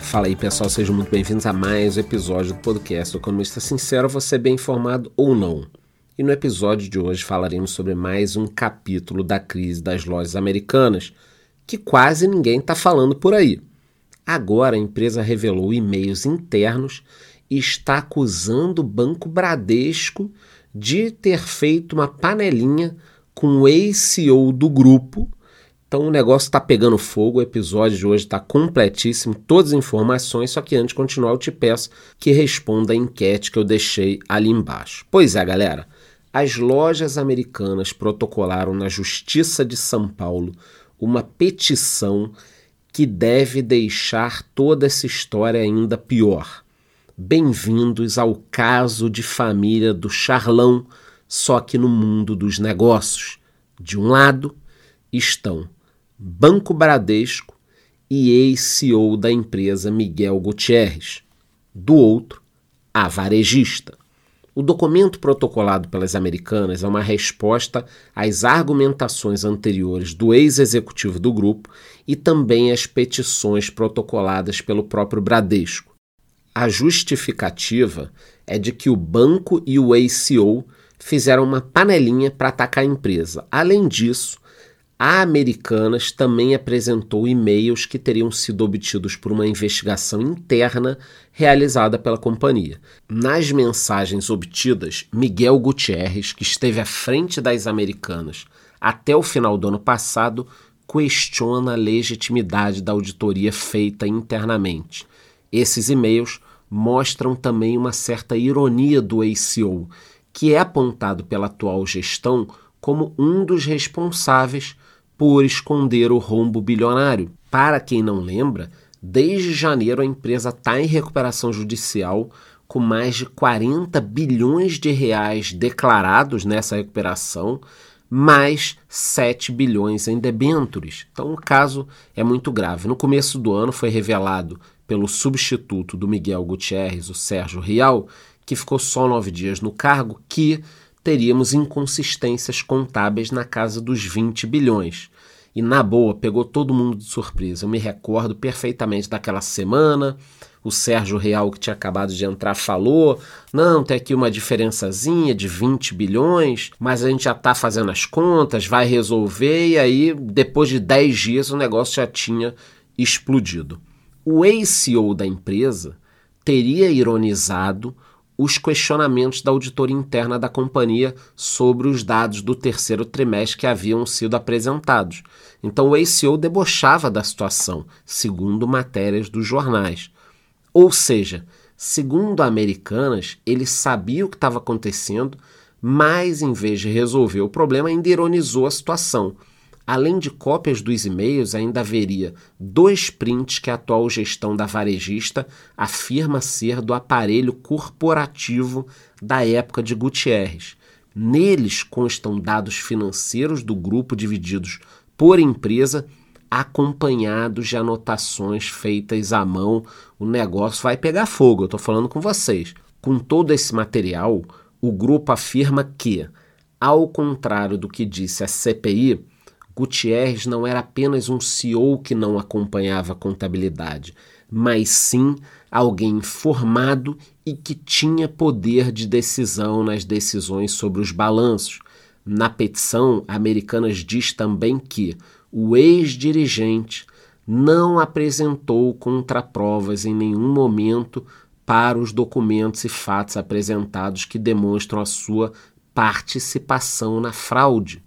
Fala aí pessoal, sejam muito bem-vindos a mais um episódio do podcast do Economista Sincero, você é bem informado ou não. E no episódio de hoje falaremos sobre mais um capítulo da crise das lojas americanas, que quase ninguém está falando por aí. Agora a empresa revelou e-mails internos está acusando o Banco Bradesco de ter feito uma panelinha com o ex-CEO do grupo então o negócio está pegando fogo, o episódio de hoje está completíssimo, todas as informações, só que antes de continuar eu te peço que responda a enquete que eu deixei ali embaixo. Pois é, galera, as lojas americanas protocolaram na Justiça de São Paulo uma petição que deve deixar toda essa história ainda pior. Bem-vindos ao caso de família do Charlão, só que no mundo dos negócios. De um lado estão Banco Bradesco e ex-CEO da empresa Miguel Gutierrez. Do outro, a varejista. O documento protocolado pelas americanas é uma resposta às argumentações anteriores do ex-executivo do grupo e também às petições protocoladas pelo próprio Bradesco. A justificativa é de que o banco e o ex-CEO fizeram uma panelinha para atacar a empresa. Além disso, a Americanas também apresentou e-mails que teriam sido obtidos por uma investigação interna realizada pela companhia. Nas mensagens obtidas, Miguel Gutierrez, que esteve à frente das Americanas até o final do ano passado, questiona a legitimidade da auditoria feita internamente. Esses e-mails mostram também uma certa ironia do ACO, que é apontado pela atual gestão como um dos responsáveis por esconder o rombo bilionário. Para quem não lembra, desde janeiro a empresa está em recuperação judicial com mais de 40 bilhões de reais declarados nessa recuperação, mais 7 bilhões em debêntures. Então o caso é muito grave. No começo do ano foi revelado pelo substituto do Miguel Gutierrez, o Sérgio Rial, que ficou só nove dias no cargo, que teríamos inconsistências contábeis na casa dos 20 bilhões. E na boa, pegou todo mundo de surpresa. Eu me recordo perfeitamente daquela semana. O Sérgio Real, que tinha acabado de entrar, falou: não, tem aqui uma diferençazinha de 20 bilhões, mas a gente já está fazendo as contas, vai resolver. E aí, depois de 10 dias, o negócio já tinha explodido. O ex-CEO da empresa teria ironizado os questionamentos da auditoria interna da companhia sobre os dados do terceiro trimestre que haviam sido apresentados. Então o ACO debochava da situação, segundo matérias dos jornais. Ou seja, segundo Americanas, ele sabia o que estava acontecendo, mas em vez de resolver o problema, ainda ironizou a situação Além de cópias dos e-mails, ainda haveria dois prints que a atual gestão da varejista afirma ser do aparelho corporativo da época de Gutierrez. Neles constam dados financeiros do grupo divididos por empresa, acompanhados de anotações feitas à mão. O negócio vai pegar fogo, eu estou falando com vocês. Com todo esse material, o grupo afirma que, ao contrário do que disse a CPI, Gutierrez não era apenas um CEO que não acompanhava a contabilidade, mas sim alguém informado e que tinha poder de decisão nas decisões sobre os balanços. Na petição, Americanas diz também que o ex-dirigente não apresentou contraprovas em nenhum momento para os documentos e fatos apresentados que demonstram a sua participação na fraude.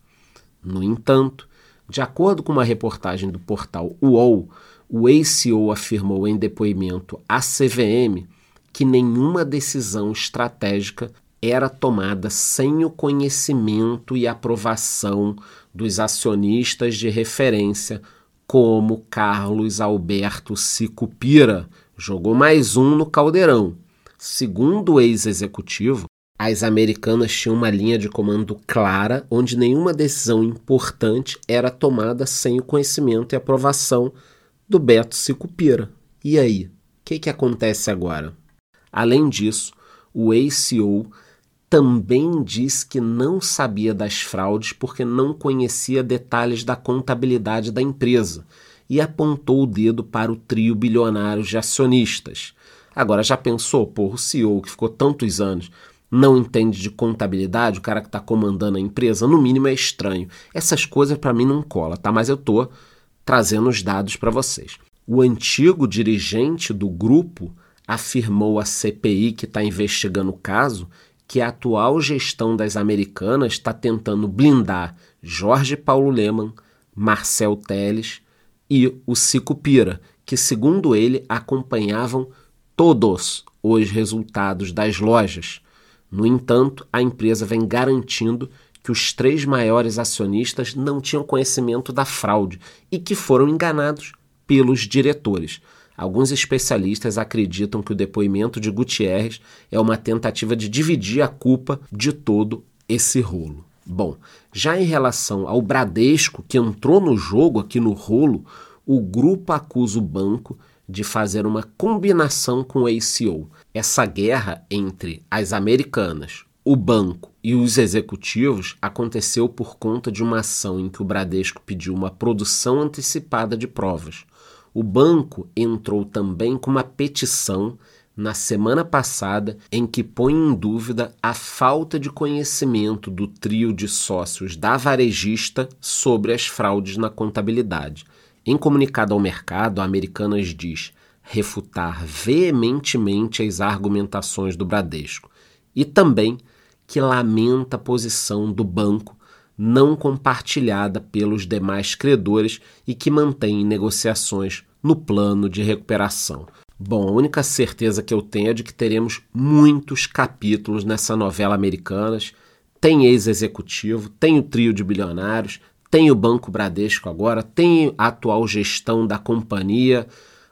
No entanto, de acordo com uma reportagem do portal UOL, o ACO afirmou em depoimento à CVM que nenhuma decisão estratégica era tomada sem o conhecimento e aprovação dos acionistas de referência, como Carlos Alberto Sicupira. Jogou mais um no caldeirão. Segundo o ex-executivo, as americanas tinham uma linha de comando clara, onde nenhuma decisão importante era tomada sem o conhecimento e aprovação do Beto Sicupira. E aí, o que, que acontece agora? Além disso, o ACO também diz que não sabia das fraudes porque não conhecia detalhes da contabilidade da empresa e apontou o dedo para o trio bilionário de acionistas. Agora, já pensou, pô, o CEO que ficou tantos anos não entende de contabilidade, o cara que está comandando a empresa, no mínimo é estranho. Essas coisas para mim não cola, tá? Mas eu tô trazendo os dados para vocês. O antigo dirigente do grupo afirmou à CPI que está investigando o caso que a atual gestão das americanas está tentando blindar Jorge Paulo Leman, Marcel Teles e o Cico Pira, que, segundo ele, acompanhavam todos os resultados das lojas. No entanto, a empresa vem garantindo que os três maiores acionistas não tinham conhecimento da fraude e que foram enganados pelos diretores. Alguns especialistas acreditam que o depoimento de Gutierrez é uma tentativa de dividir a culpa de todo esse rolo. Bom, já em relação ao Bradesco, que entrou no jogo aqui no rolo, o grupo acusa o banco de fazer uma combinação com o ACO. Essa guerra entre as americanas, o banco e os executivos aconteceu por conta de uma ação em que o Bradesco pediu uma produção antecipada de provas. O banco entrou também com uma petição na semana passada em que põe em dúvida a falta de conhecimento do trio de sócios da varejista sobre as fraudes na contabilidade. Em comunicado ao mercado, a Americanas diz refutar veementemente as argumentações do Bradesco e também que lamenta a posição do banco não compartilhada pelos demais credores e que mantém negociações no plano de recuperação. Bom, a única certeza que eu tenho é de que teremos muitos capítulos nessa novela Americanas. Tem ex-executivo, tem o trio de bilionários, tem o Banco Bradesco agora, tem a atual gestão da companhia.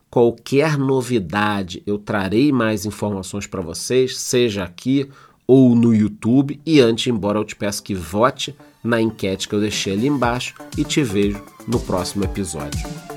Qualquer novidade, eu trarei mais informações para vocês, seja aqui ou no YouTube. E antes, embora eu te peço que vote na enquete que eu deixei ali embaixo e te vejo no próximo episódio.